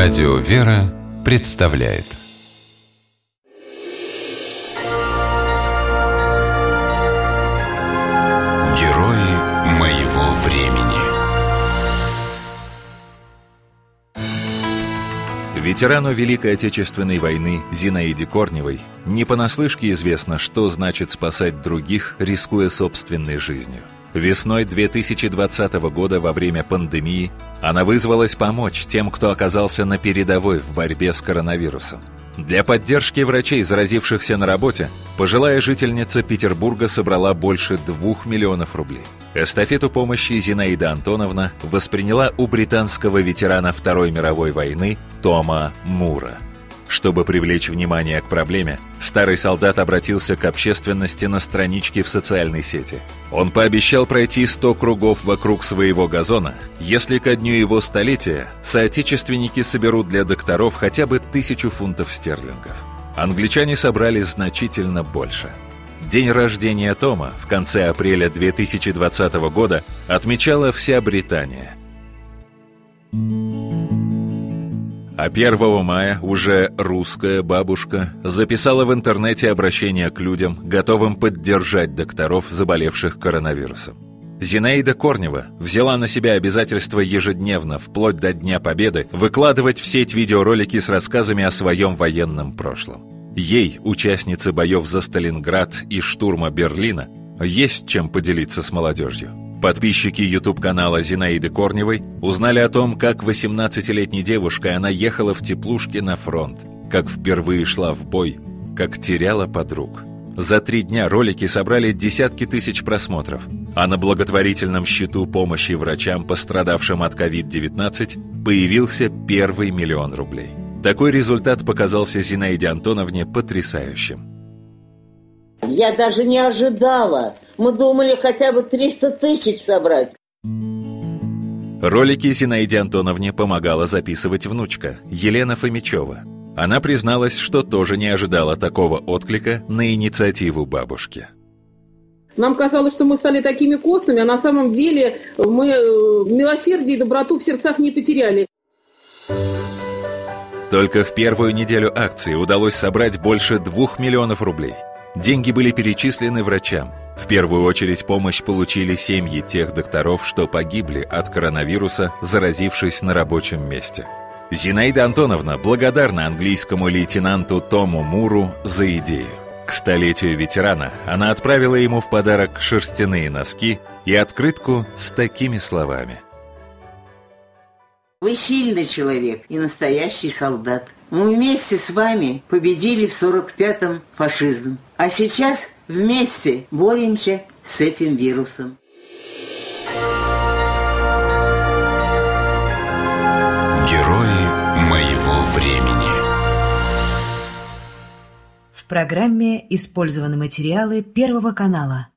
Радио «Вера» представляет. Герои моего времени. Ветерану Великой Отечественной войны Зинаиде Корневой не понаслышке известно, что значит спасать других, рискуя собственной жизнью – Весной 2020 года во время пандемии она вызвалась помочь тем, кто оказался на передовой в борьбе с коронавирусом. Для поддержки врачей, заразившихся на работе, пожилая жительница Петербурга собрала больше двух миллионов рублей. Эстафету помощи Зинаида Антоновна восприняла у британского ветерана Второй мировой войны Тома Мура – чтобы привлечь внимание к проблеме, старый солдат обратился к общественности на страничке в социальной сети. Он пообещал пройти 100 кругов вокруг своего газона, если ко дню его столетия соотечественники соберут для докторов хотя бы тысячу фунтов стерлингов. Англичане собрали значительно больше. День рождения Тома в конце апреля 2020 года отмечала вся Британия – а 1 мая уже русская бабушка записала в интернете обращение к людям, готовым поддержать докторов, заболевших коронавирусом. Зинаида Корнева взяла на себя обязательство ежедневно, вплоть до Дня Победы, выкладывать в сеть видеоролики с рассказами о своем военном прошлом. Ей, участнице боев за Сталинград и штурма Берлина, есть чем поделиться с молодежью. Подписчики YouTube-канала Зинаиды Корневой узнали о том, как 18-летней девушкой она ехала в теплушке на фронт, как впервые шла в бой, как теряла подруг. За три дня ролики собрали десятки тысяч просмотров, а на благотворительном счету помощи врачам, пострадавшим от COVID-19, появился первый миллион рублей. Такой результат показался Зинаиде Антоновне потрясающим. Я даже не ожидала. Мы думали хотя бы 300 тысяч собрать. Ролики Зинаиде Антоновне помогала записывать внучка, Елена Фомичева. Она призналась, что тоже не ожидала такого отклика на инициативу бабушки. Нам казалось, что мы стали такими костными, а на самом деле мы э, милосердие и доброту в сердцах не потеряли. Только в первую неделю акции удалось собрать больше двух миллионов рублей – Деньги были перечислены врачам. В первую очередь помощь получили семьи тех докторов, что погибли от коронавируса, заразившись на рабочем месте. Зинаида Антоновна благодарна английскому лейтенанту Тому Муру за идею. К столетию ветерана она отправила ему в подарок шерстяные носки и открытку с такими словами. «Вы сильный человек и настоящий солдат. Мы вместе с вами победили в 45-м фашизм. А сейчас вместе боремся с этим вирусом. Герои моего времени. В программе использованы материалы Первого канала.